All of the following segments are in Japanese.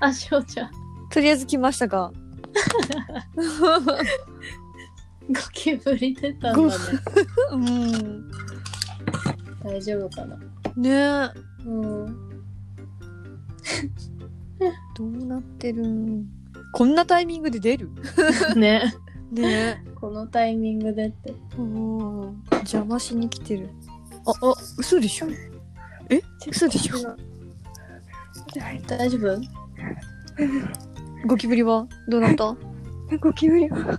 あ、しおちゃん。とりあえず来ましたが。ゴキブリ出たんだね。うん。大丈夫かな。ねえ。うん。どうなってるん？こんなタイミングで出る？ね。ねこのタイミングでって。え。うん。邪魔しに来てる。あ、お、嘘でしょ？え？嘘でしょ？大丈夫？ゴキブリは？どうなった？ゴキブリは？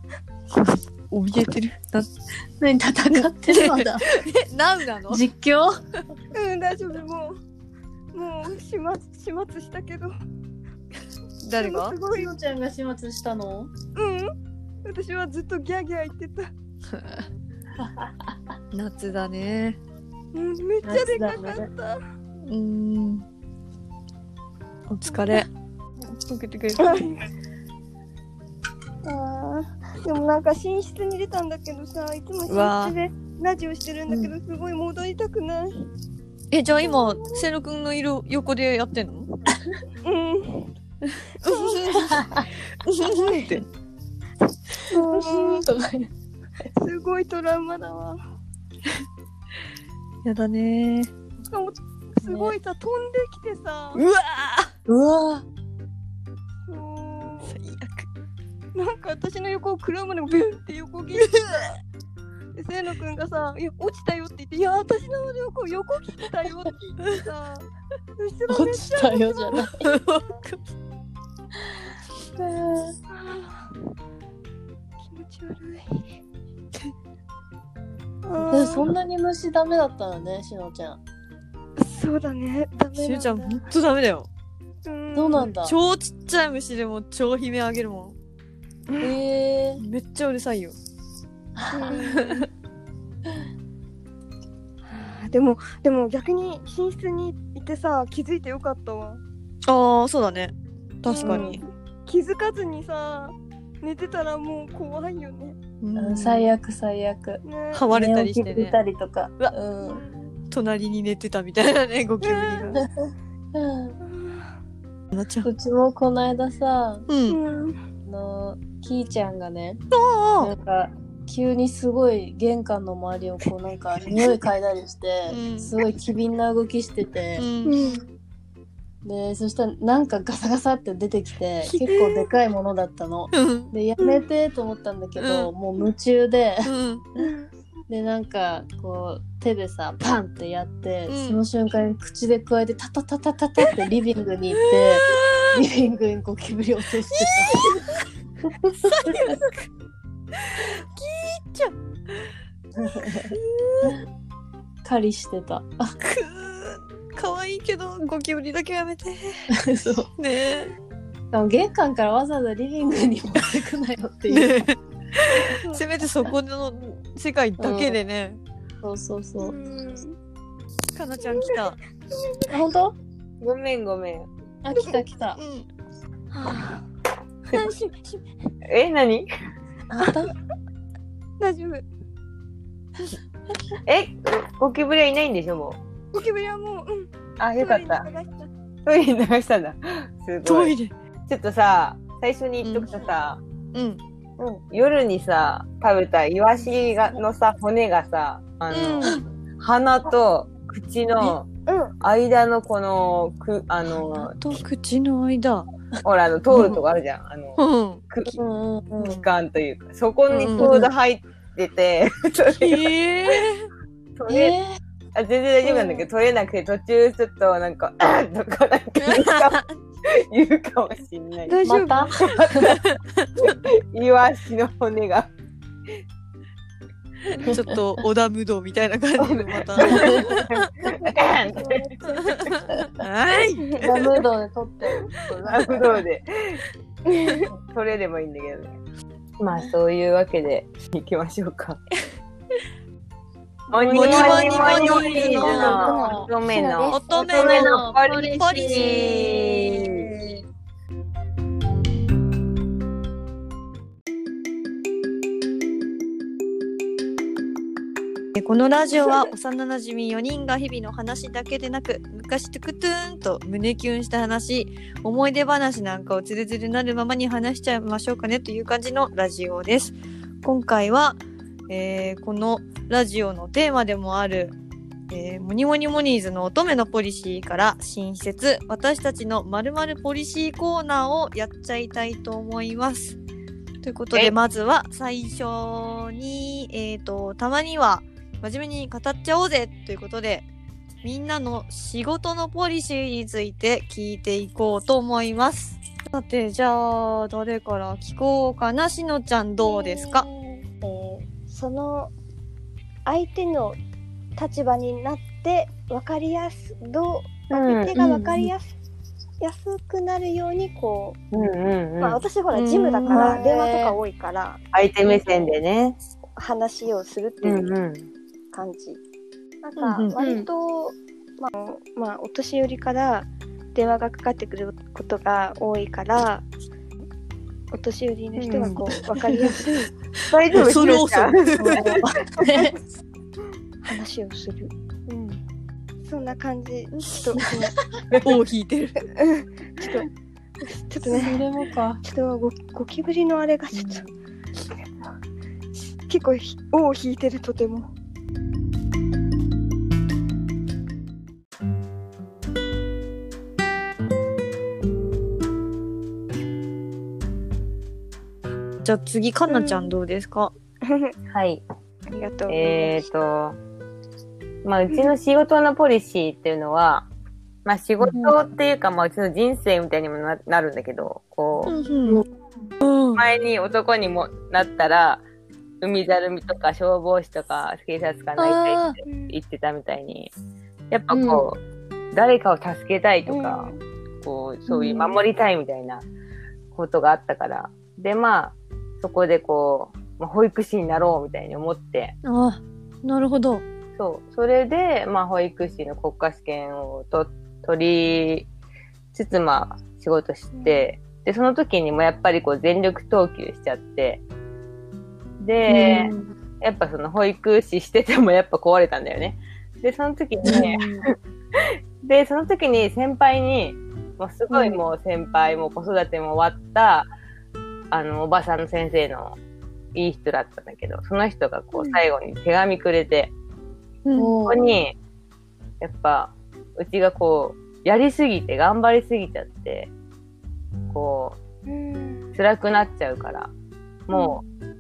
怯えてる。な、何戦ってるまだ。え、ナウなの？実況？うん、大丈夫。もう、もう始末、始末したけど。誰が？すごいし。おちゃんが始末したの？うん。私はずっとギャーギャー言ってた。夏だね。うん、めっちゃでかかった。うーん。お疲れ。受けてくれ。あーでもなんか寝室に出たんだけどさいつも寝室でラジオしてるんだけど、すごい戻りたくない。え、じゃあ今、せいのくんのいる横でやってんの？うん。って。うん。とか言うすごいトラウマだわ。やだねしかもすごいさ、飛んできてさ。うわうわうん最悪。なんか私の横を車でビュンって横切ってでせいのくんがさ「いや落ちたよ」って言って「いや私の横を横切ったよ」って言ってさ後ろめ落ちっちゃたよじゃない。あー気持ち悪いあそんなに虫ダメだったのね、しのちゃん。そうだねダメしゅうちゃん、だほんとダメだよ。うんそうなんだ。超ちっちゃい虫でも超悲鳴あげるもへえん。めっちゃうるさいよ。う んでもでも逆に寝室にいてさ気づいてよかったわああ、そうだね。確かに。気づかずにさ寝てたらもう怖いよねうん最悪最悪。ねはわれたりしてねた。りとか。うわうん。隣に寝てたみたいなね、ゴキブリが。う。うちもこの間さ、う。うんんあの、キーちゃんがね、あなんか、急にすごい玄関の周りをこうなんか匂い嗅いだりして、うんすごい機敏な動きしててあ。う、。うんんで、そしたらなんかガサガサって出てきて、結構でかいものだったの。うん。で、やめてと思ったんだけど、もう夢中で、うん。で、なんか、こう、手でさ、パンってやって、うんその瞬間に口で加えて、タタタタタタって リビングに行って、リビングにゴキブリ落としてちゃん。た。狩りしてた。くー。かわいいけど、ゴキブリだけはやめて。そう。ねえ。玄関からわざわざリビングに持ってくなよっていう。ねえ。せめてそこの世界だけでね。そうそうそう。かなちゃん来た。あ本当？ごめんごめん。あ、来た来た。うん。え、何？あった？大丈夫え、ゴキブリはいないんでしょもゴキブリはもううんう。あ、よかった。トイレに流したんだ。すごい。トイレ。ちょっとさ、最初に言っとくとさ、うん。うん夜にさ、食べたイワシがのさ、骨がさ、あの、鼻と口のうん。間のこの、く、あの鼻、と口の間。ほら、あの、通るとこあるじゃん。あの、うん。くきうんうんうん。器官というか、そこにちょうど入ってて、それがええ。取れえ。あ全然大丈夫なんだけど、取れなくて途中ちょっとなんか、あーとかなんか 言うかもしんない。大丈夫？ー、また？イワシの骨が。ちょっと織田無道みたいな感じのまた。はい。ラムードで撮ってる。ラブドーで取れればいいんだけどね。まあそういうわけで行きましょうか。モニモニモニモニの乙女の乙女のポリシー。このラジオは幼なじみ4人が日々の話だけでなく昔トゥクトゥーンと胸キュンした話、思い出話なんかをつるつるなるままに話しちゃいましょうかねという感じのラジオです。今回は、えーこのラジオのテーマでもある、えーモニモニモニーズの乙女のポリシーから新施設、私たちの〇〇ポリシーコーナーをやっちゃいたいと思います。ということで、まずは最初に、えっ、と、たまには真面目に語っちゃおうぜということで、みんなの仕事のポリシーについて聞いていこうと思います。さて、じゃあ、誰から聞こうかな？しのちゃんどうですか、えーその相手の立場になって分かりやすどう相手が分かりやす,、安くなるようにこう、うんうんうん。まあ私ほらジムだからうん電話とか多いから相手目線でね。話をするっていううんうん。感じ、うんうんなん。か割と、まあ、まあお年寄りから電話がかかってくることが多いからお年寄りの人がこう分かりやすい。大丈夫それひろちゃん話をする、うん、そんな感じ。ちょっと 尾を引いてる。ちょっとちょっとねそれもか。ちょっとゴゴキブリのあれがちょっと、結構ひ尾を引いてるとてもじゃあ次、かなちゃんどうですか、はい。ありがとうえっ、と、まあ、うちの仕事のポリシーっていうのは、まあ、仕事っていうか、まあ、うちの人生みたいにもななるんだけど、こう、うん。前に男にもなったら、海ざるみとか消防士とか警察官になりたいって言ってたみたいに、やっぱこう、誰かを助けたいとか、こう、そういう守りたいみたいなことがあったから、で、まあ、そこでこう、まあ、保育士になろうみたいに思って、あなるほど。そう。それで、まあ、保育士の国家試験をと取りつつ、まあ、仕事して、で、その時にもやっぱりこう、全力投球しちゃって、で、やっぱその保育士しててもやっぱ壊れたんだよね。で、その時に、で、その時に先輩に、もうすごいもう先輩も子育ても終わった、あの、おばさんの先生のいい人だったんだけど、その人がこう最後に手紙くれて、うん。ここに、やっぱ、うちがこう、やりすぎて、頑張りすぎちゃって、こうん。う、辛くなっちゃうから、もう、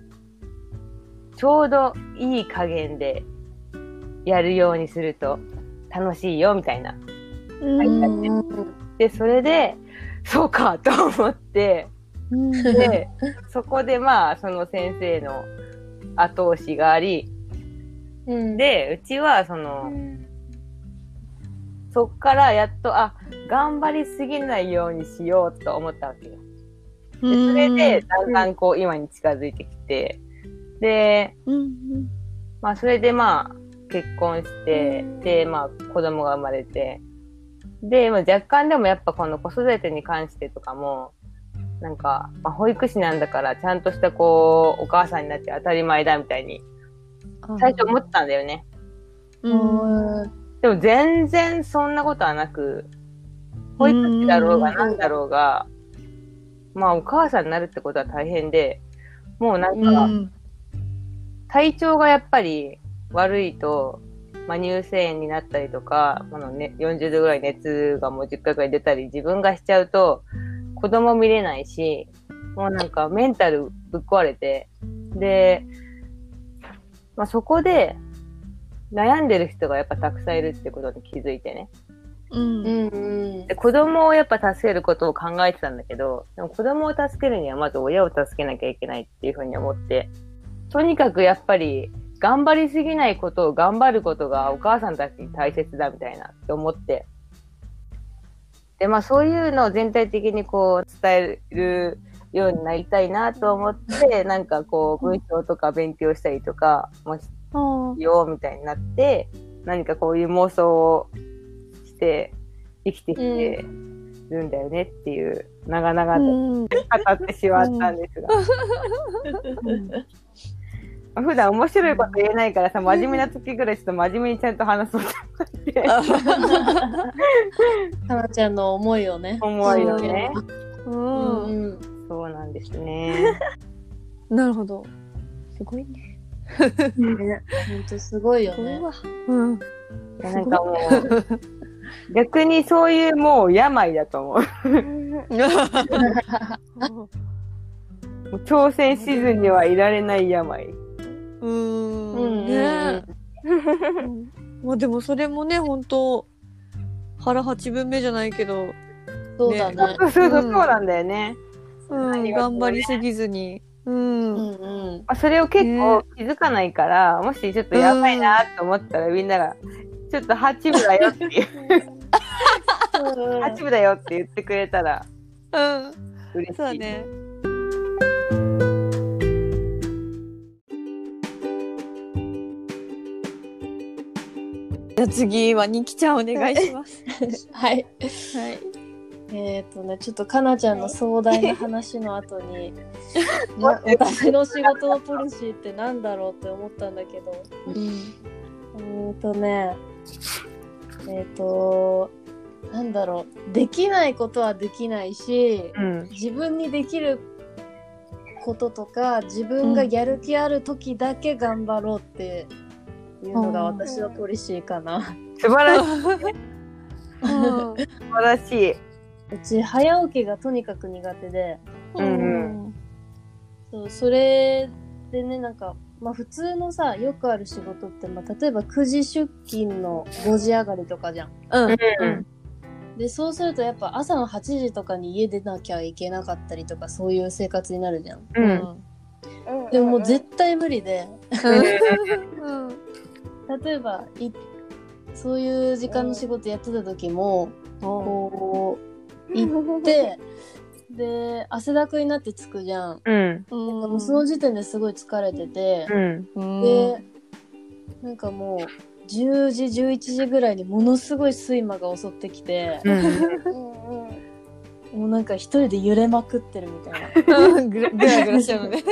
ちょうどいい加減でやるようにすると楽しいよ、みたいな。うんで、それで、そうか、と思って、で、そこでまあ、その先生の後押しがあり、うん、で、うちは、その、そっからやっと、あ、頑張りすぎないようにしようと思ったわけよ。でそれで、だんだんこう、今に近づいてきて、で、うんまあ、それでまあ、結婚して、で、まあ、子供が生まれて、で、まあ、若干でもやっぱこの子育てに関してとかも、なんか、まあ、保育士なんだから、ちゃんとしたこう、お母さんになって当たり前だみたいに、最初思ってたんだよね。うん。でも全然そんなことはなく、保育士だろうがなんだろうが、まあお母さんになるってことは大変で、もうなんか、体調がやっぱり悪いと、まあ、乳腺炎になったりとか、このね、40度ぐらい熱がもう10回ぐらい出たり、自分がしちゃうと、子供見れないし、もうなんかメンタルぶっ壊れて、で、まあ、そこで悩んでる人がやっぱたくさんいるってことに気づいてね。うんうんうんで子供をやっぱ助けることを考えてたんだけど、でも子供を助けるにはまず親を助けなきゃいけないっていうふうに思って、とにかくやっぱり頑張りすぎないことを頑張ることがお母さんたちに大切だみたいなって思って。で、まあそういうのを全体的にこう伝えるようになりたいなと思って、なんかこう文章とか勉強したりとかもしようみたいになって、何かこういう妄想をして生きてきてるんだよねっていう、長々とうん語ってしまったんですが。普段面白いこと言えないからさ、真面目な時ぐらいちょっと真面目にちゃんと話そうとかなちゃんの思いをね。思うよね。う。うんんそうなんですね。なるほど。すごい。ね、本当すごいよね。うん。いやなんかもう、逆にそういうもう病だと思う。もう挑戦しずにはいられない病。ううんん。ね まあでもそれもね、本当腹八分目じゃないけど、そうだね。そうそうそう、なんだよね。うん、頑張りすぎずに。うん。うんうん。まあそれを結構気づかないから、もしちょっとやばいなと思ったら、みんなが、ちょっと八分だよっていう、八分だよって言ってくれたらうん。嬉しい。そうだね。ゃあ次はニキちゃんお願いします。はい。はい。えっ、とね、ちょっとかなちゃんの壮大な話の後に、な私の仕事のポリシーってなんだろうって思ったんだけど、うーんとね、えっ、と、なんだろう、できないことはできないし、うん。自分にできることとか、自分がやる気ある時だけ頑張ろうっていうのが私のポリシーかな。素晴らしい。うん素晴らしい。うち早起きがとにかく苦手で、うんそうそれでねなんかまあ普通のさよくある仕事って、まあ、例えば9時出勤の5時上がりとかじゃん。うん。うん。でそうするとやっぱ朝の8時とかに家出なきゃいけなかったりとかそういう生活になるじゃん。うん。でももう絶対無理でうん。例えばいそういう時間の仕事やってた時も、こう行って で汗だくになって着くじゃん。うん。うん。もうその時点ですごい疲れてて、うん。うん、で、なんかもう、10時、11時ぐらいにものすごい睡魔が襲ってきて、うん。もうなんか一人で揺れまくってるみたいな。う んぐらぐらしちゃうのね。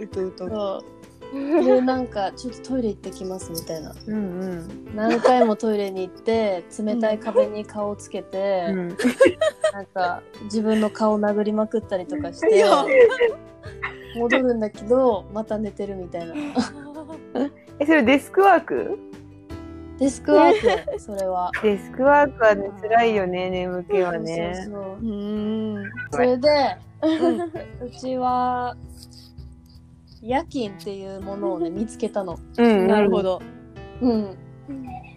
うとうと。で、なんか、ちょっとトイレ行ってきますみたいな。うん。何回もトイレに行って、冷たい壁に顔つけて、うん。なんか、自分の顔殴りまくったりとかして戻るんだけど、また寝てるみたいな。え、それデスクワーク？デスクワーク、それは。デスクワークはね、辛いよね、眠気はね。そうそうそううん。それで、うちは夜勤っていうものをね見つけたの。うん。なるほ。ど。うん、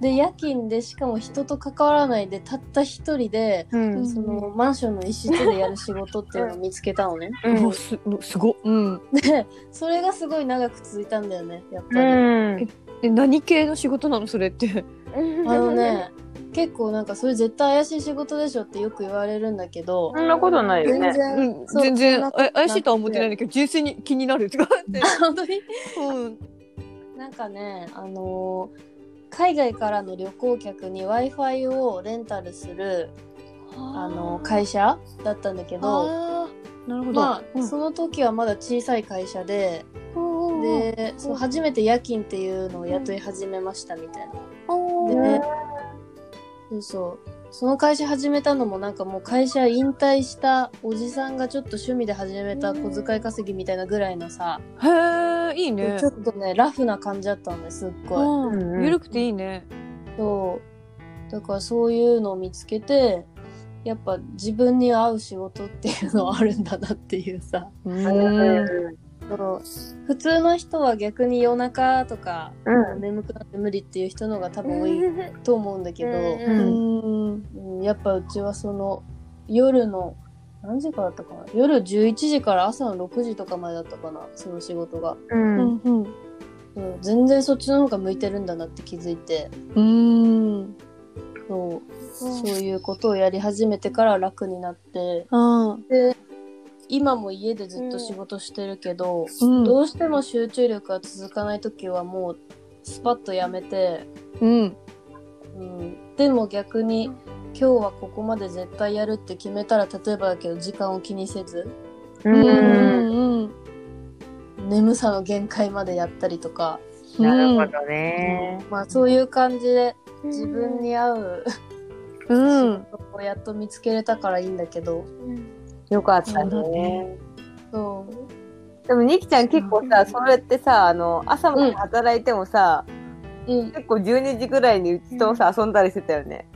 で夜勤でしかも人と関わらないでたった一人でうん。そのマンションの一室でやる仕事っていうのを見つけたのね。うんおすすごっ。うん。でそれがすごい長く続いたんだよねやっぱり。うん。え何系の仕事なのそれって。あのね 結構なんかそれ絶対怪しい仕事でしょってよく言われるんだけどそんなことないよ全ね。然、うん、そう全然怪しいとは思ってないんだけど純粋に気になるってかって。本当に？うん。なんかね、あのー海外からの旅行客に Wi-Fi をレンタルする、あのー会社だったんだけど、なるほど。まあ、うんその時はまだ小さい会社で、で、そう初めて夜勤っていうのを雇い始めましたみたいな。でね、そうそう。その会社始めたのもなんかもう会社引退したおじさんがちょっと趣味で始めた小遣い稼ぎみたいなぐらいのさ、へえ、いいねちょ。っとね、ラフな感じだったんですっごい。うんうんゆるくていいね。そう。だからそういうのを見つけて、やっぱ自分に合う仕事っていうのはあるんだなっていうさ。うん。そう普通の人は逆に夜中とか、うん。眠くなって無理っていう人の方が多分多い と思うんだけど、うん。うんやっぱうちはその夜の何時からだったかな？夜11時から朝の6時とかまでだったかな？その仕事が、うん。うん。うん、全然そっちの方が向いてるんだなって気づいてうん。そうそういうことをやり始めてから楽になってあで今も家でずっと仕事してるけど、うん。どうしても集中力が続かない時はもうスパッとやめて、うん。うん、でも逆に今日はここまで絶対やるって決めたら例えばだけど時間を気にせずうん。うん。眠さの限界までやったりとか、なるほどね。まあそういう感じで自分に合ううん。仕事をやっと見つけれたからいいんだけど、よかったそうだねね。そう。でも、ニキちゃん結構さ、そうやってさ、あの、朝まで働いてもさ、うん。結構12時ぐらいにうちとさ、遊んだりしてたよね。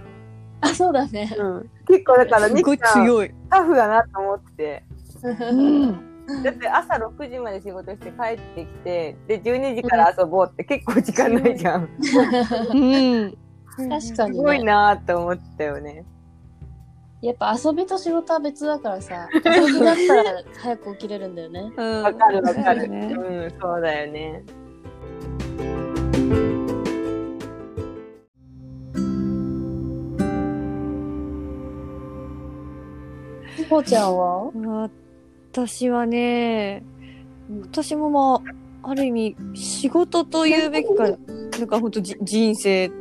あ、そうだね。うん。結構だから、すごいニキちゃん。タフだなと思ってて。うん。だって朝6時まで仕事して帰ってきて、で、12時から遊ぼうって結構時間ないじゃん。うん。確かすに、ごいね。なーって思ったよね。やっぱ遊びと仕事は別だからさ、遊びだったら早く起きれるんだよね。うんわかるわかる。ねうん、そうだよね。こうちゃんは？私はね、私もまあ、ある意味、仕事と言うべきか、なんか本当じ人生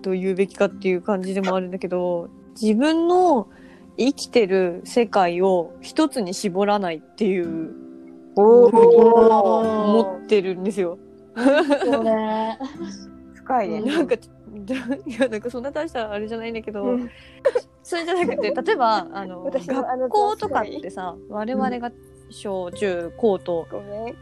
と言うべきかっていう感じでもあるんだけど、自分の生きてる世界を一つに絞らないっていうおふうにお思ってるんですよ。深いね。なんか、いや、なんかそんな大したあれじゃないんだけど、うんそれじゃなくて、例えば、あの、私もあの学校とかってさ、我々が小中高とごめん。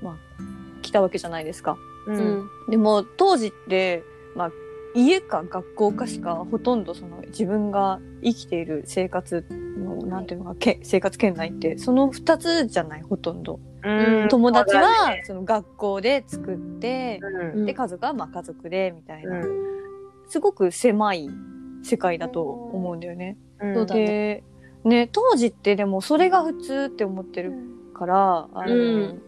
来たわけじゃないですか。う。うんん。でも当時って、まあ、家か学校かしかほとんどその自分が生きている生活の、なんていうのか、け生活圏内って、その二つじゃない、ほとんど。うん。友達はね。その学校で作って、うん。で、家族はまあ家族で、みたいな。うん。すごく狭い世界だと思うんだよね。うん。そうだで、ね、当時ってでもそれが普通って思ってるから、あの、うん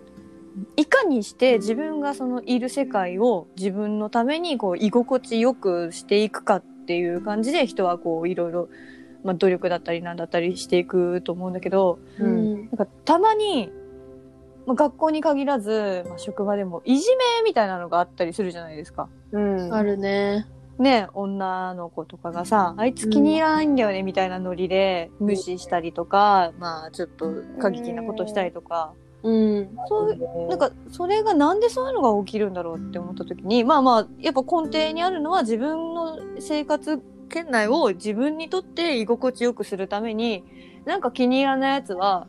いかにして自分がそのいる世界を自分のためにこう居心地よくしていくかっていう感じで人はこういろいろ、まあ、努力だったりなんだったりしていくと思うんだけど、うん。なんかたまに、まあ、学校に限らず、まあ、職場でもいじめみたいなのがあったりするじゃないですか。うんあるね。ね、女の子とかがさ、あいつ気に入らないんだよねみたいなノリで無視したりとか、まあちょっと過激なことしたりとか、うん。そうなんか、それがなんでそういうのが起きるんだろうって思った時に、まあまあ、やっぱ根底にあるのは自分の生活圏内を自分にとって居心地よくするために、なんか気に入らないやつは、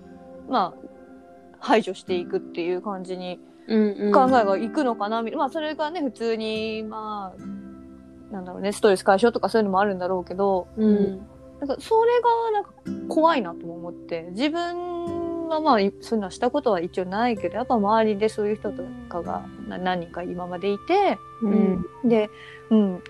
まあ、排除していくっていう感じにうんうん。考えがいくのかな、みまあそれがね、普通に、まあ、なんだろうね、ストレス解消とかそういうのもあるんだろうけど、うん。なんかそれがなんか怖いなとも思って、自分はまあいそういうのはしたことは一応ないけど、やっぱ周りでそういう人とかがな何人か今までいて、うんで、うん。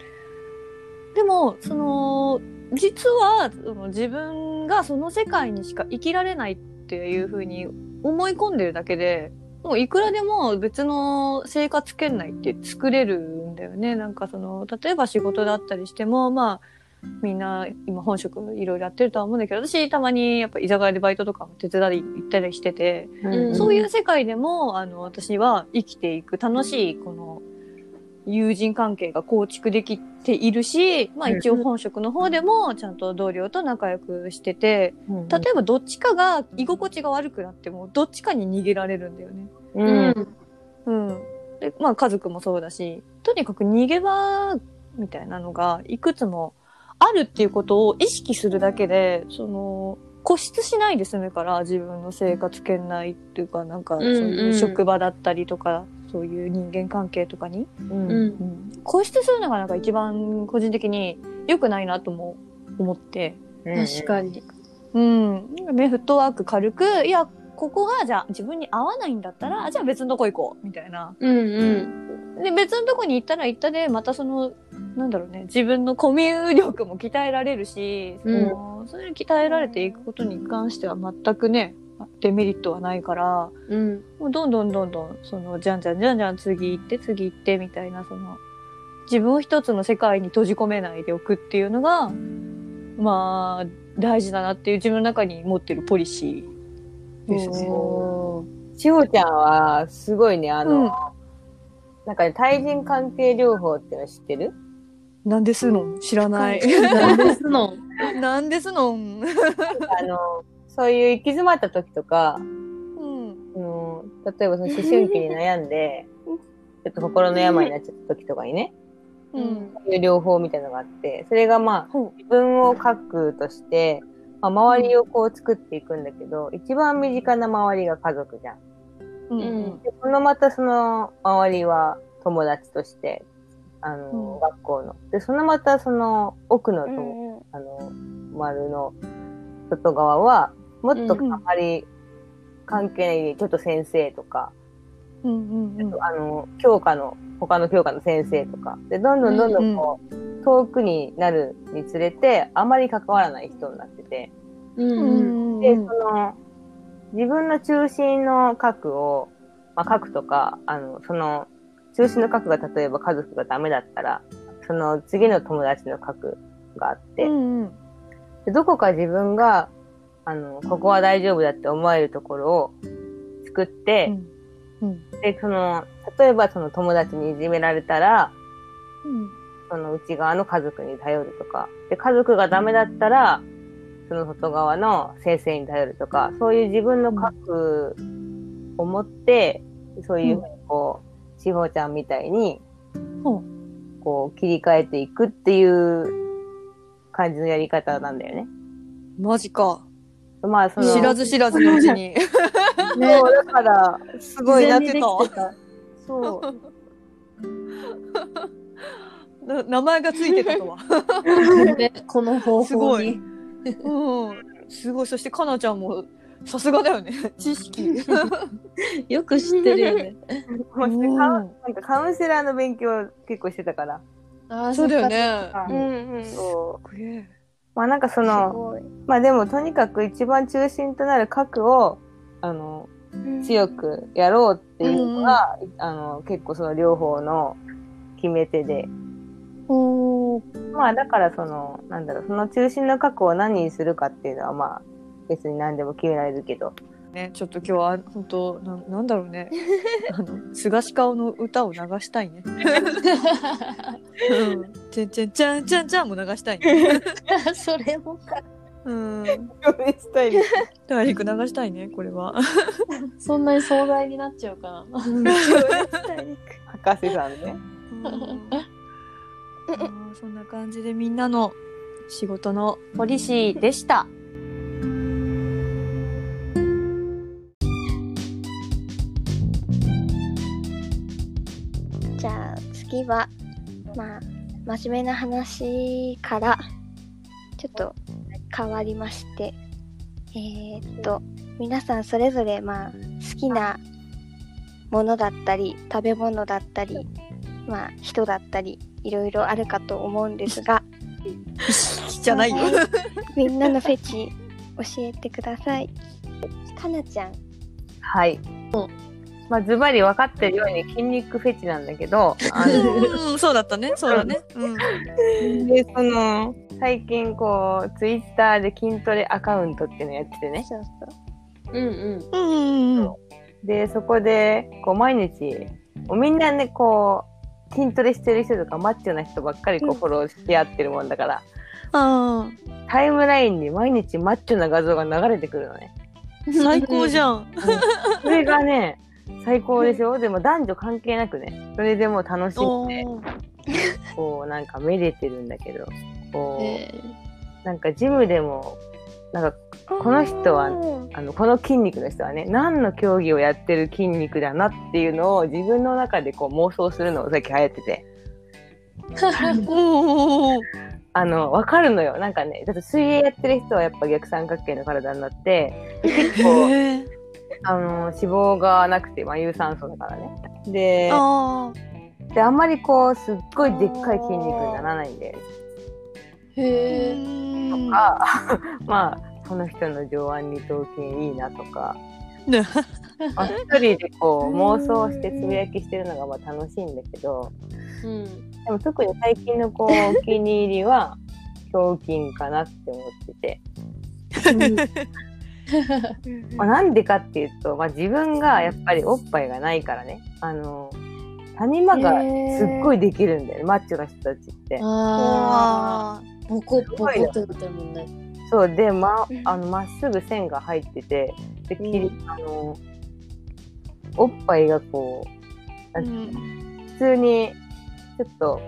でも、その、実はその自分がその世界にしか生きられないっていうふうに思い込んでるだけで、もういくらでも別の生活圏内って作れるんだよね。なんかその、例えば仕事だったりしても、まあ、みんな今本職いろいろやってるとは思うんだけど、私たまにやっぱ居酒屋でバイトとかも手伝い行ったりしてて、うんそういう世界でも、あの、私は生きていく楽しい、この、友人関係が構築できているし、まあ一応本職の方でもちゃんと同僚と仲良くしてて、例えばどっちかが居心地が悪くなっても、どっちかに逃げられるんだよね。ううんん。うん。で、まあ家族もそうだし、とにかく逃げ場みたいなのがいくつもあるっていうことを意識するだけで、その、固執しないで済むから、自分の生活圏内っていうか、なんか、そういう職場だったりとか、そういう人間関係とかに、うんうん。固執するのがなんか一番個人的に良くないなとも思って、確かに。うん。ね、フットワーク軽く、いや、ここがじゃあ自分に合わないんだったら、じゃあ別のとこ行こう、みたいな。うんうん。で、別のとこに行ったら行ったで、またその、なんだろうね、自分のコミュ力も鍛えられるし、うんそのそういうの鍛えられていくことに関しては全くね、デメリットはないから、うん。もうどんどんどんどん、その、じゃんじゃんじゃんじゃん次行って次行ってみたいな、その、自分を一つの世界に閉じ込めないでおくっていうのが、まあ、大事だなっていう自分の中に持ってるポリシーですね。おしほちゃんは、すごいね、あの、うんなんかね、対人関係療法っての知ってる？なんですの？知らない。ーなんですの？なんですの？あの、そういう行き詰まった時とか、うん。う例えばその思春期に悩んで、ちょっと心の病になっちゃった時とかにね、うんそういう療法みたいなのがあって、それがまあ、ほ自分を書くとして、まあ、周りをこう作っていくんだけど、一番身近な周りが家族じゃん。う。うんうんで、このまたその周りは友達として、あの、うん学校の。で、そのまたその奥のう友、んうんあの、丸の外側は、もっとうんあまり関係ない、ちょっと先生とか、うんうんうん。あの、教科の、他の教科の先生とか、で、どんどんどんどんこう、遠くになるにつれて、あまり関わらない人になってて、うんうんで、その、自分の中心の核を、まあ、核とか、あの、その、中心の核が例えば家族がダメだったら、その次の友達の核があって、うんうん。でどこか自分が、あの、ここは大丈夫だって思えるところを作って、うんで、その、例えばその友達にいじめられたら、うん。その内側の家族に頼るとか、で、家族がダメだったら、その外側の先生に頼るとか、そういう自分の核を持って、そういうふうにこう、しほちゃんみたいに、ほこう、切り替えていくっていう感じのやり方なんだよね。マジか。まあ、その、知らず知らずのうちに。そ う、だから、すごいなってたそう。な名前がついてたとは。ねこの方すごい法に。うん。すごい。そしてかなちゃんも、さすがだよね。知識。よく知ってるよね。もしうんカウンなんかカウンセラーの勉強結構してたから。あーそうだよ。っね。うんうんすそう。まあなんかその、まあでもとにかく一番中心となる核を、あの、うん強くやろうっていうのが、あの、結構その両方の決め手で。おーまあだからその、なんだろう、その中心の核を何にするかっていうのはまあ、別に何でも決められるけど。ね、ちょっと今日は本当ななんだろうね。あの菅氏顔の歌を流したいね。うん。ちゃんちゃんちゃんちゃんちゃんも流したいね。それもか。うん。大陸流したいねこれは。そんなに壮大になっちゃうかな。博士さんね。うんそんな感じでみんなの仕事のポリシーでした。じゃあ次はまあ真面目な話からちょっと変わりましてえーっと皆さんそれぞれまあ好きなものだったり食べ物だったりまあ人だったりいろいろあるかと思うんですが じゃないよ。みんなのフェチ教えてくださいかなちゃんはい。まあズバリ分かってるように筋肉フェチなんだけど、あのうん、そうだったね。そうだね。うん。で、その、最近こう、ツイッターで筋トレアカウントっていうのやっててね。そうそううんうん。うんうんうん。で、そこで、こう、毎日、みんなね、こう、筋トレしてる人とかマッチョな人ばっかりこう、フォローしてやってるもんだから、あタイムラインに毎日マッチョな画像が流れてくるのね。あ、最高じゃん。それがね、最高でしょ？でも男女関係なくね、それでもう楽しんで、こう、なんかめでてるんだけど、こう、えなんかジムでも、なんか、この人はうん。あの、この筋肉の人はね、何の競技をやってる筋肉だなっていうのを自分の中でこう妄想するのが最近流行ってて、あの、わかるのよ。なんかね、だって水泳やってる人はやっぱ逆三角形の体になって、で結構、あの、脂肪がなくて、まあ有酸素だからね。で、あで、あんまりこう、すっごいでっかい筋肉にならないんで、へえ。うんあまあ、この人の上腕二頭筋いいなとか、あ、一人でこう妄想してつぶやきしてるのがまあ楽しいんだけど、うん。でも特に最近のこう お気に入りは胸筋かなって思ってて、まあ、なんでかっていうと、まあ、自分がやっぱりおっぱいがないからね。あの谷間がすっごいできるんだよね、マッチョな人たちって。ボコボコってなってるもんね。そうでまうんあのまっすぐ線が入っててで切り、あのおっぱいがこう、うん普通に、ちょっと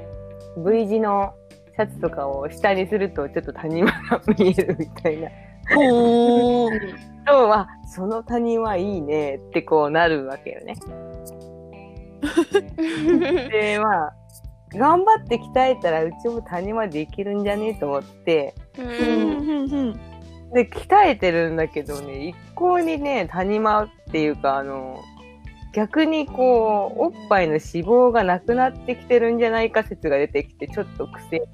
V 字のシャツとかを下にすると、ちょっと谷間が見えるみたいな。ほー とは、その谷間いいねってこうなるわけよね。で、まあ、頑張って鍛えたらうちも谷間できるんじゃねえと思って、うんで、鍛えてるんだけどね、一向にね、谷間っていうか、あの、逆にこう、おっぱいの脂肪がなくなってきてるんじゃないか説が出てきて、ちょっと癖。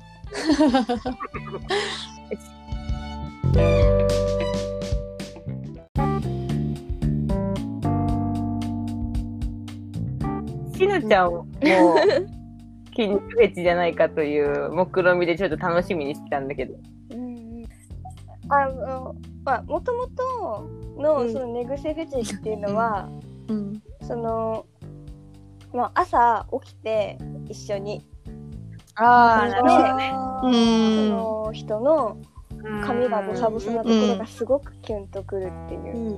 しのちゃんも、筋肉フェチじゃないかという目論見でちょっと楽しみにしてたんだけど。うんあのまあもともとのうん。その寝癖フェチっていうのは、うん。そのまあ朝起きて一緒に。あーなるほど。ね。そうん。の人の髪がボサボサなところがすごくキュンとくるっていう、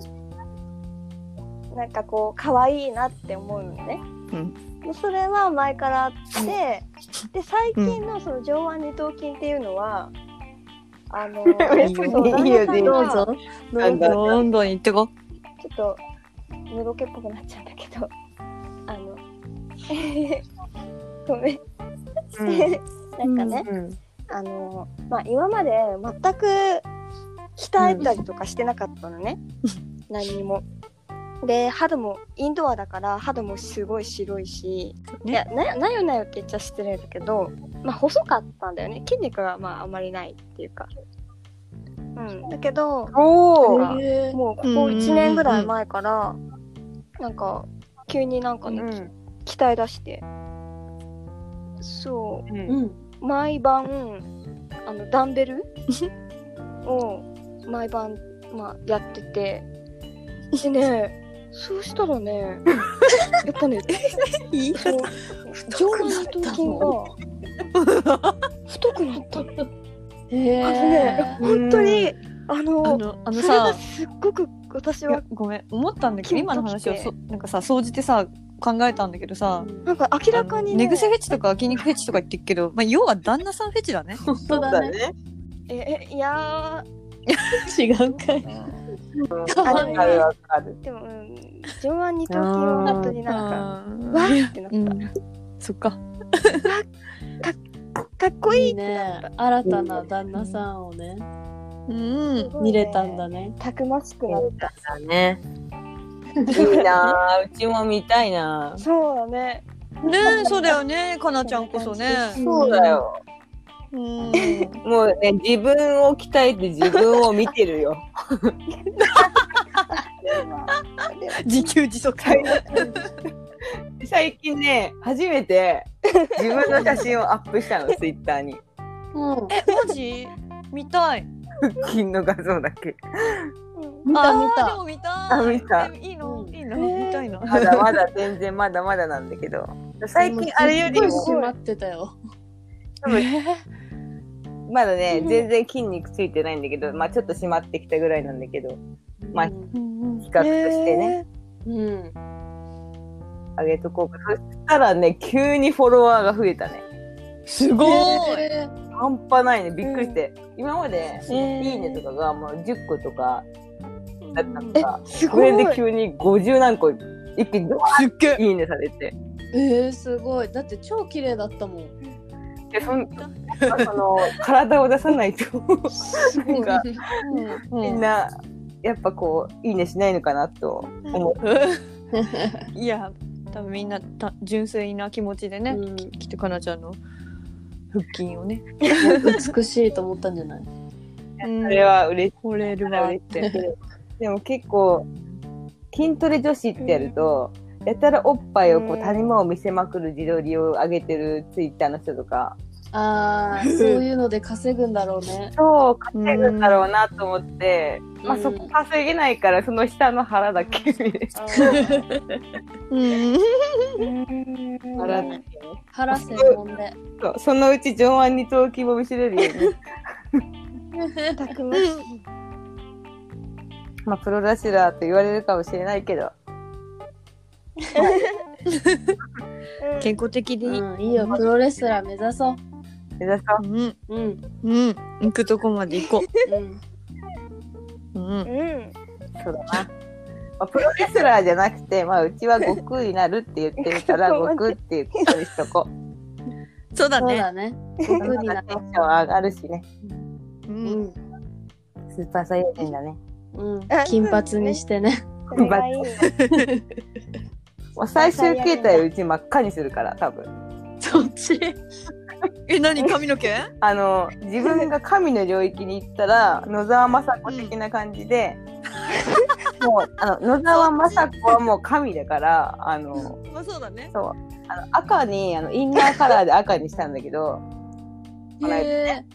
なんかこう可愛いなって思うのね。うんそれは前からあって、で最近のその上腕二頭筋っていうのは、あの いいよいいよどうぞ。どうぞ。どんどん言ってこちょっとのろけっぽくなっちゃうんだけど、あの ごめん。なんかね、うんあのまあ今まで全く鍛えたりとかしてなかったのね、何にも。で肌もインドアだから肌もすごい白いし、ね。いやななよなよって言っちゃ失礼だけど、まあ、細かったんだよね。筋肉がまああまりないっていうか。うん、だけどおもうここ1年ぐらい前からなんか急になんかね、うん。鍛え出して。そう。ん。うん。う毎晩あのダンベル を毎晩、まあ、やってて。でねそうしたらね やっぱねそう上腕二頭筋が太くなった。のへあのねー本当にあのあのあのそれがさすっごく私はごめん。思ったんだけど今の話をそなんかさ総じてさ考えたんだけどさなんか明らかにね寝癖フェチとか筋肉フェチとか言ってるけど、まあ、要は旦那さんフェチだね。本当だね。ね。ええいや 違うかい。でも、うん、上腕二頭筋は本当になんかうんわーってなった、うん。そっか。かっこいいいいね。新たな旦那さんをね、うん。見れたんだね。たくましくなった。だね。いいな。あうちも見たいな。そうだね。ねえそうだよね。かなちゃんこそね。そうだよ。うんもうね、自分を鍛えて自分を見てるよ。自給自足 最近ね、初めて自分の写真をアップしたの、ツイッターに。うん。えマジ？見たい腹筋の画像だけ。見た見あーでた。も見たいあ見たえいいの？うんいいの？えー見たいなまだまだ全然まだまだなんだけど。最近あれよりも、すごい閉まってたよ。多分 まだね、全然筋肉ついてないんだけど、まあちょっと締まってきたぐらいなんだけど、まあ比較としてね、うん。上げとこうか。そしたらね、急にフォロワーが増えたね。すごいへ半端ないね、びっくりして。今まで、えーいいねとかがもう10個とかだったのえが、これで急に50何個一気にドワーッいいねされて。えー、すごい。だって超綺麗だったもん。で、そんその、体を出さないと、なんか、うん。みんな、やっぱこう、いいねしないのかなと思う。いや多分みんなた純粋な気持ちでね、うん。ききっとかなちゃんの腹筋をね、美しいと思ったんじゃない？うんそれは嬉し惚れるわっい。て。でも結構、筋トレ女子ってやると、やたらおっぱいをこううん谷間を見せまくる自撮りを上げてるツイッターの人とか、ああ、そういうので稼ぐんだろうね。そう稼ぐんだろうなと思って、まあうんそこ稼げないからその下の腹だけ見れうんうん。腹だけ。ね腹専門で。そうそのうち上腕二頭筋も見せれるように。たくましい。まあプロレスラーと言われるかもしれないけど。うん健康的でいい。うん、いいよ、プロレスラー目指そう。目指そう。うん。うん、うん。行くとこまで行こうん。う。うん。うんそうだな。まあ、プロレスラーじゃなくて、まあ、うちは悟空になるって言ってるから、悟空っていうことにしとこう。そうだね。そうだね。僕になテンション上がるしね。う。うんん、スーパーサイヤ人だね。うん、金髪にしてね。それがいい もう最終形態うち真っ赤にするから、多分。そっち？え、何？髪の毛？あの、自分が神の領域に行ったら、野沢雅子的な感じで、もう、あの、野沢雅子はもう神だから、あの、まあそうだね。そう、あの赤に、あの、インナーカラーで赤にしたんだけど、へ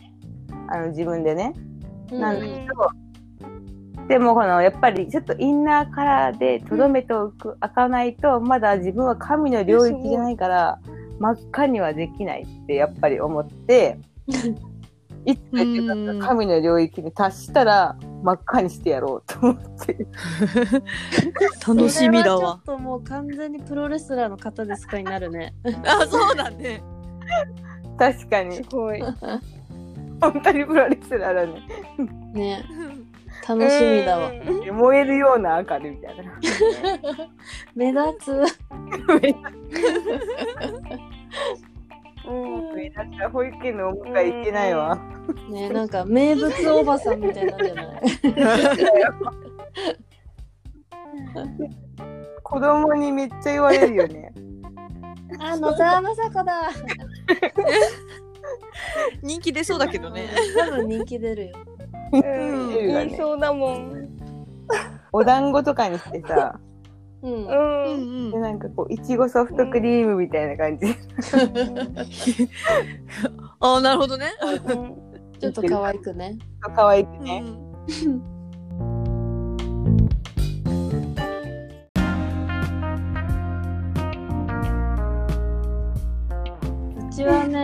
あの、自分でね。え。なんだけど、でもこのやっぱりちょっとインナーカラーでとどめておく、開かないとまだ自分は神の領域じゃないから真っ赤にはできないってやっぱり思っていつか神の領域に達したら真っ赤にしてやろうと思って楽しみだわちょっ。ともう完全にプロレスラーの方ですかになるね。あ、そうだね。確かにすごい本当にプロレスラーだねね、楽しみだわ。うん燃えるような赤でみたいな 目立つ。うん目立った保育園のお迎え行けないわね、なんか名物おばさんみたいなんじゃない。子供にめっちゃ言われるよねあ、野沢雅子だ。人気出そうだけどね。多分人気出るよ。うん言いそうだもん。お団子とかにしてさ。うん。う。うんんでなんかこういちごソフトクリームみたいな感じ、あ、なるほどね。うん。ちょっと可愛くね。可愛くうね、ん。うちはね、え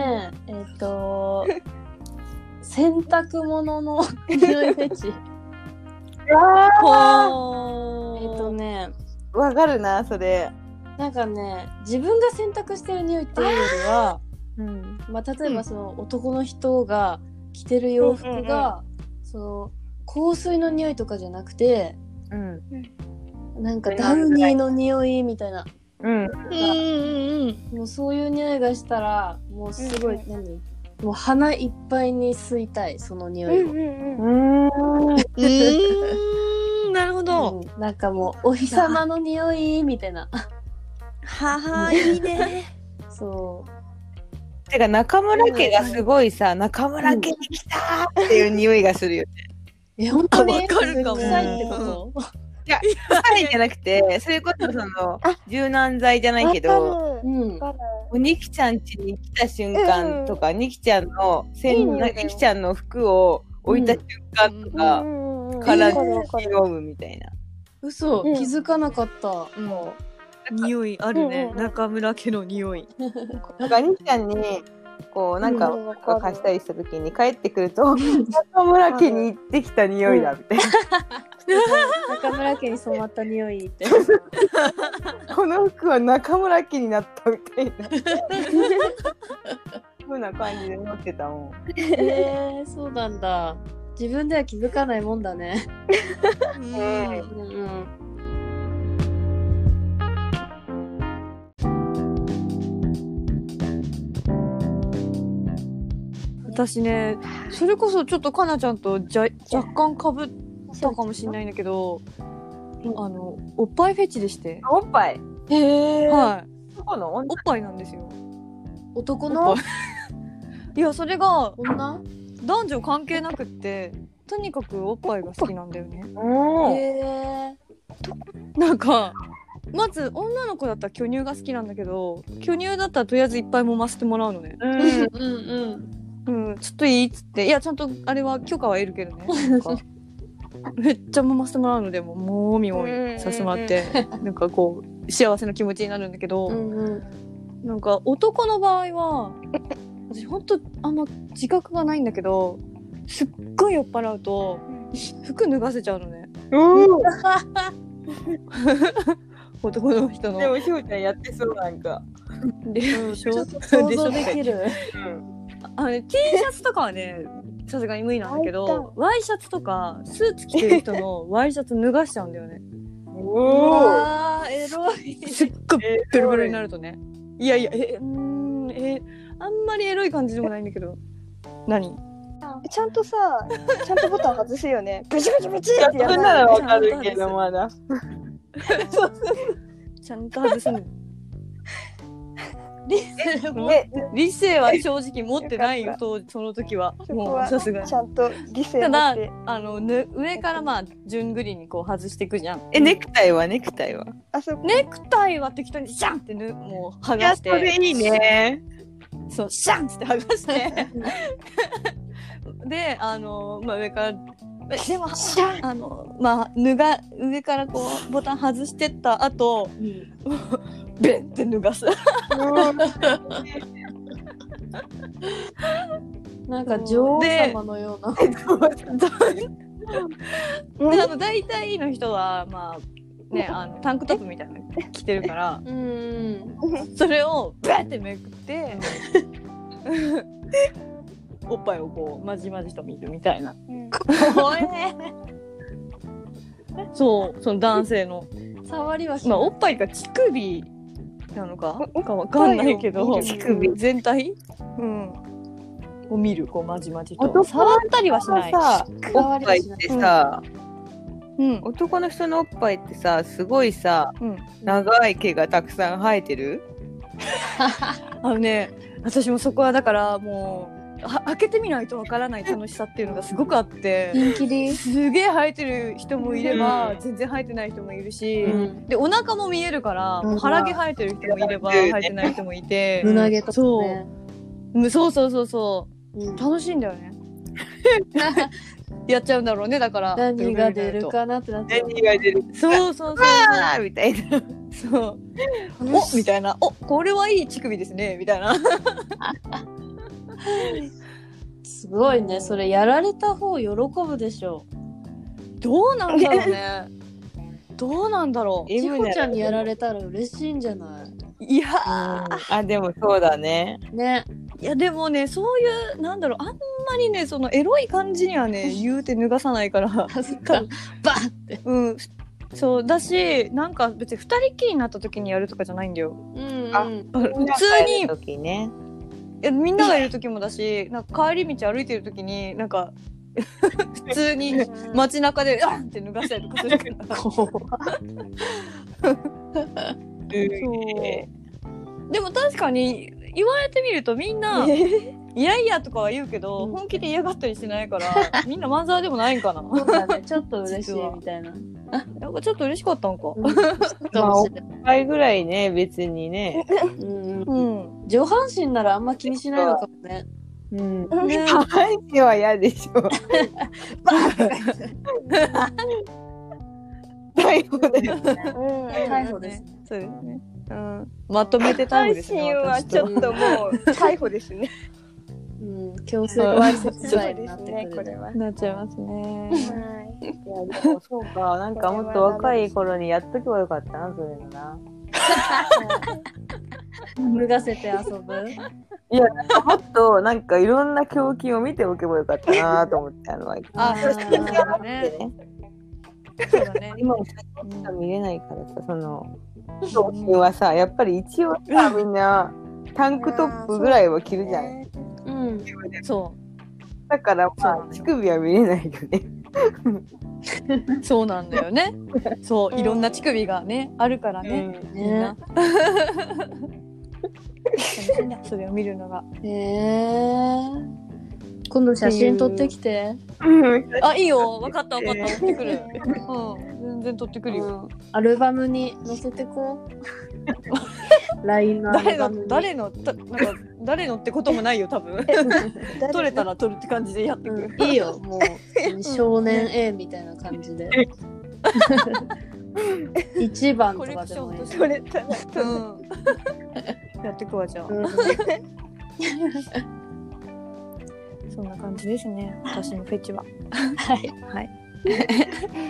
っ、と、洗濯物の 匂いフェチ。えっ、ほとね、わかるなそれ。なんかね、自分が洗濯してる匂いっていうよりは、うん。まあ、例えばその男の人が着てる洋服が、その香水の匂いとかじゃなくて、うん。なんかダウニーの匂いみたいな。うんうんうん。もうそういう匂いがしたら、もうすごい、うん。何？もう鼻いっぱいに吸いたい、その匂いを。うんうんうん。なるほど。うんなんかもう、お日様の匂いみたいな。はは、いいね。そてか中村家がすごいさ中村家に来たーっていう匂いがするよねう。え、本当に？わかるかも臭いってこと？臭いじゃなくてそれこそその柔軟剤じゃないけどうん。おにきちゃん家に来た瞬間とか、にきちゃんのせんにきちゃんの服を置いた瞬間とか、から飲むみたいな。嘘、うん気づかなかった。もう。匂いあるね中村家の匂い。なんかにきちゃんにこうなんか貸したりした時に帰ってくると中村家に行ってきた匂いだみたいな。中村家に染まった匂いって。この服は中村家になったみたいな。ふうな感じで持ってたもん。えー、そうなんだ。自分では気づかないもんだね。うんうんうん。私ね、それこそちょっとかなちゃんとじゃ若干かぶったかもしれないんだけど、あの、おっぱいフェチでして。おっぱい？へえ。はい。どこの？おっぱいなんですよ。男の？い いや、それが女？男女関係なくって、とにかくおっぱいが好きなんだよね。うん。へえ。なんか、まず女の子だったら巨乳が好きなんだけど、巨乳だったらとりあえずいっぱい揉ませてもらうのね。うん。うんうん。うん、ちょっといいっつって。いや、ちゃんとあれは許可は得るけどね。めっちゃ揉ませてもらうので、もう、もみもみさせてもらって、なんかこう、幸せな気持ちになるんだけど、うんうん。なんか男の場合は、私ほんとあんま自覚がないんだけど、すっごい酔っ払うと、服脱がせちゃうのね。うん。男の人の。でも、しょうちゃんやってそう、なんか。でしょちょっと想像できる。うん。あのね T シャツとかはねさすがに無理なんだけどワイシャツとかスーツ着てる人の ワイシャツ脱がしちゃうんだよね。おうお。エロい。すっごいベロベロになるとね。い。やいやえんえあんまりエロい感じでもないんだけど。何？ちゃんとさちゃんとボタン外すよね。ブチブチブチってやるならわかるけど、まだ。ちゃんと外すのえ、理性は正直持ってないよ 当その時は。もうさすがに。ちゃんと理性ただあのぬ上からまあ順繰りにこう外していくじゃん。え、ネクタイは？ネクタイは？あそこネクタイは適当にシャンってぬもう剥いや、がして。それいいね。そう、シャンって剥がして。で、あの、まあ、上から、でも、あの、まあ、脱が、上からこう、ボタン外してった後、ベンって脱がす。なんか女王様のような。で、あの、大体の人は、まあ、ね、あの、タンクトップみたいなの着てるから、うん。それを、ベンってめくって、おっぱいをこう、まじまじと見るみたいな。うん。そう、その男性の。触りはしまあ。おっぱいが乳首なのか？かわかんないけど、乳首全体？うん。を見る、こう、まじまじと。男触ったりはしない。さ、おっぱいってさ、うん。男の人のおっぱいってさ、すごいさ、うん。長い毛がたくさん生えてる？あのね、私もそこはだから、もう、は開けてみないとわからない楽しさっていうのがすごくあって。ピンキリ。すげえ生えてる人もいれば、うん全然生えてない人もいるし、うんでお腹も見えるから、うん腹毛生えてる人もいれば、うん生えてない人もいて、胸毛とかそうね。うんそうそうそうそううん楽しいんだよね。やっちゃうんだろうね、だから。何が出るかなってなって。何が出るそうそうそうあーみたいな。そう。そう。おみたいな。おこれはいい乳首ですね。みたいな。すごいね。それやられた方喜ぶでしょ。どうなんだろうね。どうなんだろう。ちほちゃんにやられたら嬉しいんじゃない？いやーあ、でもそうだね。ね。いやでもね、そういう、なんだろう、あんまりね、そのエロい感じにはね、言うて脱がさないから。恥ずかバンって。うん。そうだし、なんか別に二人っきりになった時にやるとかじゃないんだよ。うんあうん。普通に時ね。いやみんながいる時もだしなんか帰り道歩いてる時になんか 普通に街中であんって脱がしたりとかするから。そう。でも確かに言われてみるとみんな「いやいや」とかは言うけど本気で嫌がったりしないから みんなマンザーでもないんかなそうだね。ちょっと嬉しいみたいな。なんかちょっと嬉しかったんかうんかもしれない1回ぐらいね、別にね。うんうんうん上半身ならあんま気にしないのかもね。うん。ね下半身は嫌でしょ。逮捕だよ。うん逮捕です。そうですねうんまとめて逮捕ですね私と ちょっともう逮捕ですね。うん。強制わいせつ罪になってくる。れは。なっちゃいますねはい。いや、でもそうか。なんかもっと若い頃にやっとけばよかったな、そういうのな。脱がせて遊ぶ。いや、なんかもっと、なんかいろんな狂気を見ておけばよかったなと思って、あの、あそうーだねそうだね今も見れないからさ、その、当時はさ、やっぱり一応さ、みんな、タンクトップぐらいは着るじゃん。うん。そだから、まあ、乳首は見れないよね。う そうなんだよね。そういろんな乳首がねあるからね。みんな。ね。それを見るのが。へえ。今度写真撮ってきて。うん。あいいよ。分かった分かった。撮ってくる。うん。全然撮ってくるよ。アルバムに載せてこう。LINE のア誰ルバムに。の誰のたなんか誰のってこともないよ多分。撮れたら撮るって感じでやってくる。うん、いいよ、もう 少年 A みたいな感じで。一番とかでもいい。ョンとしてそれたらうん。やってくわじゃあ。うん。そんな感じですね私のフェチは。はい。はい。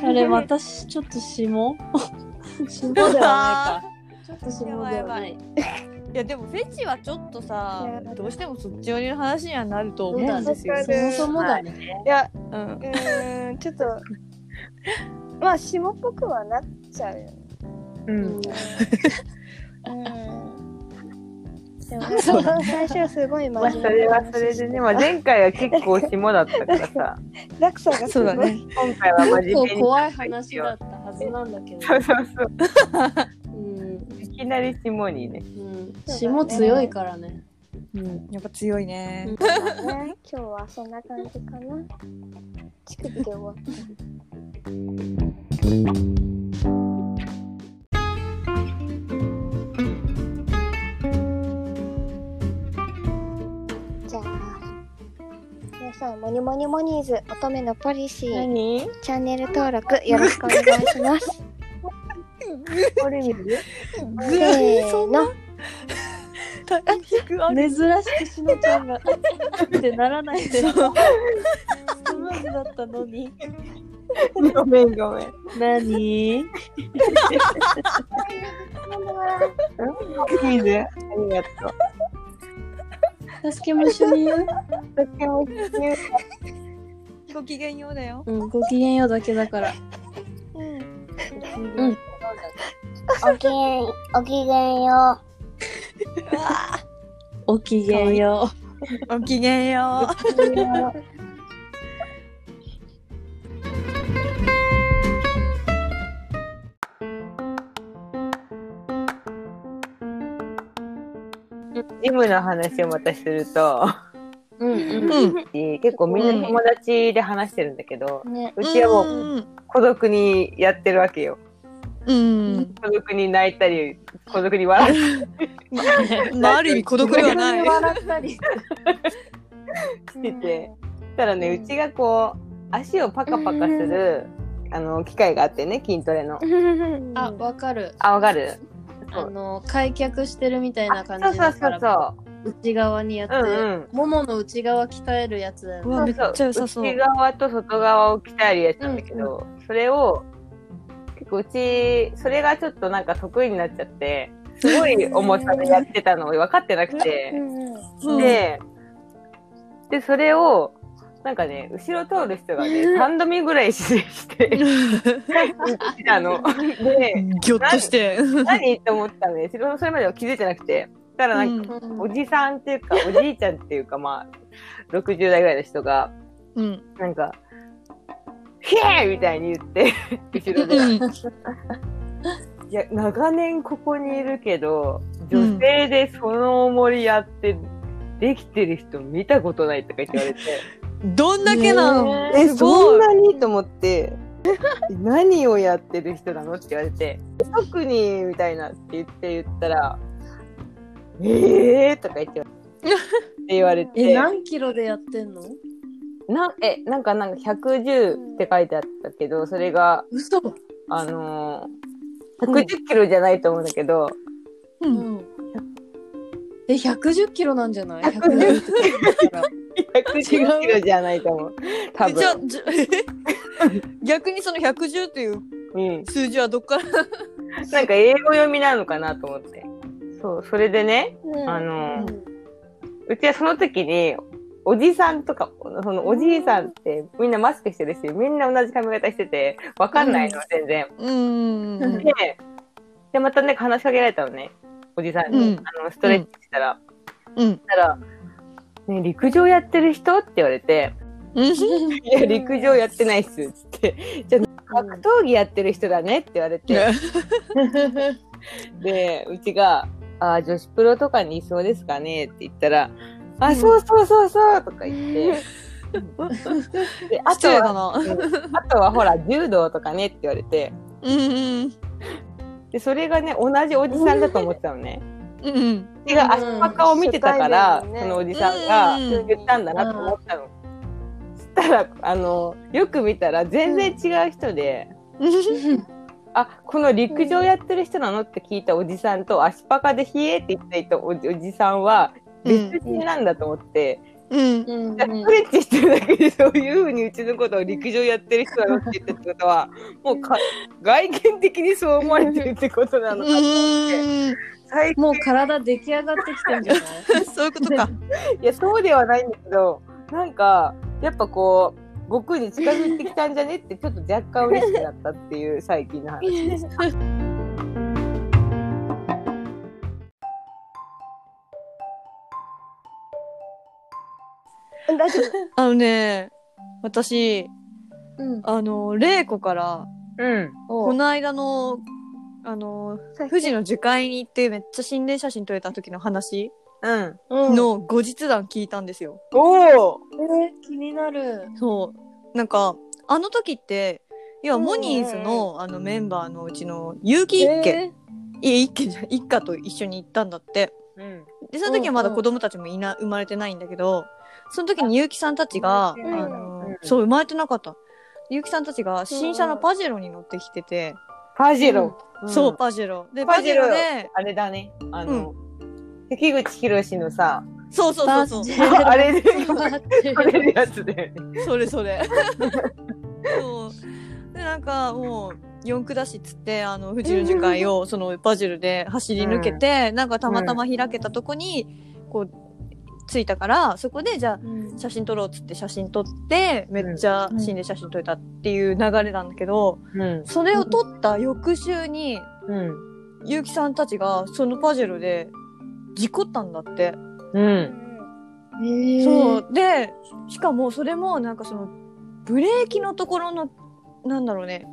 あれ、私、ちょっと下下ではないか。ちょっと下ではやばないい。いやでもフェチはちょっとさどうしてもそっち寄りの話にはなると思うんですよ。そもそもだね。いやうんうーんちょっと まあ下っぽくはなっちゃうよねう。うんん。うん でも最初はすごい真まあ、面それはそれでね、まあ、前回は結構下だったからさ、落差がすごいそうだね。今回は真結構面目に。怖い話だったはずなんだけど。そうそうそう。きなり下にね。うん。下強いからね。うん、やっぱ強いね。ね今日はそんな感じかなチクって終わったじゃあ皆さんモニモニモニーズ乙女のポリシー何？チャンネル登録よろしくお願いしますこれミングある珍しくしのちゃんが。ってならないで。スムーズだったのに。ごめんごめん。何？いいね。ありがとう。助けも一緒に言う？とっても言うごきげんよう。だよ。うんごきげんようだけだから。うんおきげんおきげんよおきげんよごきげんよう。ジムの話をまたすると、ううんうんうん。結構みんな友達で話してるんだけど、ねうちはもううん。孤独にやってるわけよ。うん。孤独に泣いたり、孤独に笑った まあ、ある意味孤独ではない。笑ったり。りしてて、たらね、うちがこう、足をパカパカする、あの、機械があってね、筋トレの。あわかる。あ、わかる。あの開脚してるみたいな感そうそうそうじだからそ内側にやって、う。うんうん。ももの内側鍛えるやつ。だよねうわめっちゃ良さそう。内側と外側を鍛えるやつなんだけど、それを、うち、それがちょっとなんか得意になっちゃって、すごい重さでやってたのを分かってなくて、うんで、で、それを、なんかね、後ろ通る人がね、3度目ぐらいしして、来たの。で、ぎょっとして。何って思ったのね、それそれまでは気づいてなくて。たらなんか、うんおじさんっていうか、おじいちゃんっていうか、まあ、60代ぐらいの人が、うん。なんか、ヒェーみたいに言って、後ろで。いや、長年ここにいるけど、女性でその重りやって、できてる人見たことないとか言われて。どんだけなの？え、すそ。んなに？と思って、何をやってる人なのって言われて、特に、みたいなって言って言ったら、えーとか言って。って言われて。え何キロでやってんの？な、え、なんか、なんか110って書いてあったけど、それが、嘘。あのー、110キロじゃないと思うんだけど、う。うん。んえ110キロなんじゃない？110 110って言ったら110キロじゃないと思う。多じゃ。じゃ 逆にその110っていううん。数字はどっから？なんか英語読みなのかなと思って。そう、それでね、うん。あのー、うちはその時に、おじさんとか、そのおじいさんってみんなマスクしてるし、みんな同じ髪型してて、わかんないの、全然。うん。で、で、またね、話しかけられたのね。おじさんに。うんあの、ストレッチしたら。うん。したら、ね、陸上やってる人って言われて、うん。いや、陸上やってないっす、つって。じゃあ、格闘技やってる人だねって言われて、で、うちが、あー女子プロとかにいそうですかねって言ったら、あ、そうそうそうそうとか言って、であとは、あとはほら、柔道とかねって言われて、うん。で、それがね、同じおじさんだと思ってたのね。うん。う足パカを見てたから、うんそのおじさんがうん言ったんだなと思ったの。そしたら、あの、よく見たら全然違う人で、あ、この陸上やってる人なのって聞いたおじさんと、足パカで冷えって言っていたおじおじさんは、別人なんだと思って、うん。うんストレッチしてるだけでそういうふうにうちのことを陸上やってる人だよって言ったってことは、もうか外見的にそう思われてるってことなのかと思って。もう体出来上がってきてんじゃない？そういうことか。いや、そうではないんだけど、なんか、やっぱこう、悟空に近づいてきたんじゃねって、ちょっと若干嬉しくなったっていう最近の話です。う 大丈夫あのね、私、うん。あの、玲子から、うん。この間の、あの、富士の樹海に行ってめっちゃ心霊写真撮れた時の話うん。うん、の後日談聞いたんですよ。おおえー気になる。そう。なんか、あの時って、要はモニーズの、あのメンバーのうちの結城一家、いや一家じゃ一家と一緒に行ったんだって。うん。で、その時はまだ子供たちもいな、生まれてないんだけど、その時に結城さんたちが、うんあの、うんそう、生まれてなかった。結城さんたちが新車のパジェロに乗ってきてて、パジェロ。そう、んパジェロ。で、パジェロで、あれだね。あの、関口宏のさ、そうそうそうそう。あれで、待って食べるやつだよね。それそれ。そう。で、なんかもう、四駆だしっつって、あの、富士の樹海を、そのバジルで走り抜けて、なんかたまたま開けたとこに、こう、着いたから、そこで、じゃあ、うん写真撮ろうっつって写真撮って、めっちゃ心霊写真撮れたっていう流れなんだけど、うん。それを撮った翌週に、うん。結城さんたちが、そのパジェロで、事故ったんだって。うん。えーそう。で、しかもそれもなんかその、ブレーキのところの、なんだろうね。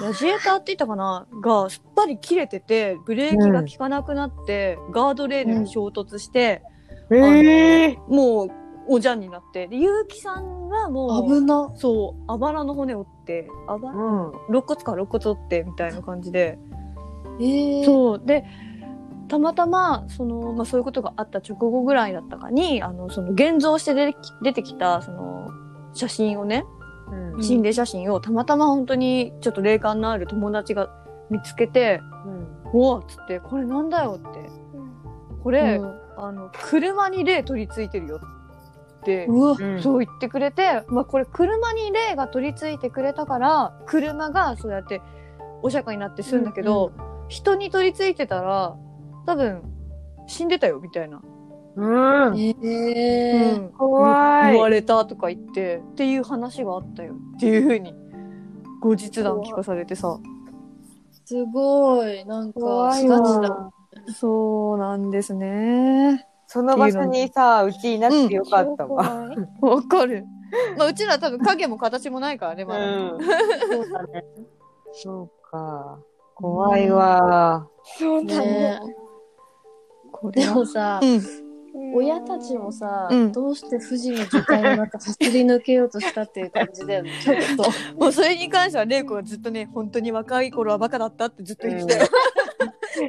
ラジエーターって言ったかな？が、すっぱり切れてて、ブレーキが効かなくなって、ガードレールに衝突して、ええもう、おじゃんになって。で、結城さんはもう、危な。そう、あばらの骨折って、あば、うん。肋骨か肋骨折って、みたいな感じで。えー、そう。で、たまたま、その、まあ、そういうことがあった直後ぐらいだったかに、あの、その、現像して出てき出てきた、その、写真をね、うん。心霊写真をたまたま本当にちょっと霊感のある友達が見つけて、うわっつって、これなんだよって。これ、うんあの、車に霊取り付いてるよって。そう言ってくれて、まあこれ車に霊が取り付いてくれたから、車がそうやってお釈迦になって済んだけど、人に取り付いてたら、多分、死んでたよ、みたいな。うん。えーうん怖い言われたとか言って、っていう話があったよっていうふうに、後日談聞かされてさ。すごい。なんか、怖いガチだ。わ。そうなんですね。その場所にさ、うちいなくてよかったわ。わかる。まあ、うちら多分影も形もないからね、まだ。うん。そうだね。そうか。怖いわ。そうだねこれは？もさ、うん。親たちもさ、うんどうして富士の樹海の中走り抜けようとしたっていう感じだよね。ちょっと。もうそれに関しては、玲子がずっとね、本当に若い頃はバカだったってずっと言ってたよ。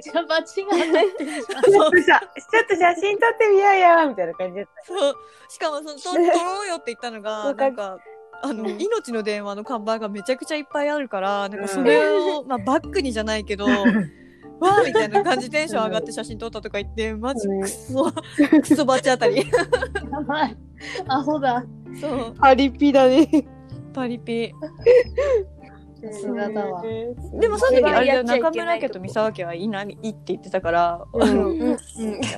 じゃあ間違いないってんじゃん。ちょっとさ、ちょっと写真撮ってみようよみたいな感じだっそう。しかも、その、と 撮ろうよって言ったのが、なんか、あの、命の電話の看板がめちゃくちゃいっぱいあるから、なんかそれを、まあ、バックにじゃないけど、わーみたいな感じでテンション上がって写真撮ったとか言って、マジクソ、クソバチあたり。やばい。アホだ。そう。た。パリピだね。パリピ。さすがだわ。でもその時あれ中村家と三沢家はいないって言ってたから、うんあの、うん。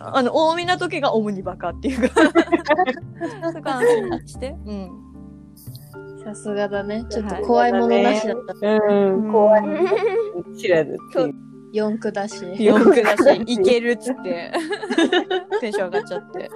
あの大港家が主にバカっていうか、そこは安心して。うん。さすがだね。ちょっと怖いものなしだった。うん、怖い。知らぬ。四駆だし。四駆だし、いけるっつって、テンション上がっちゃって。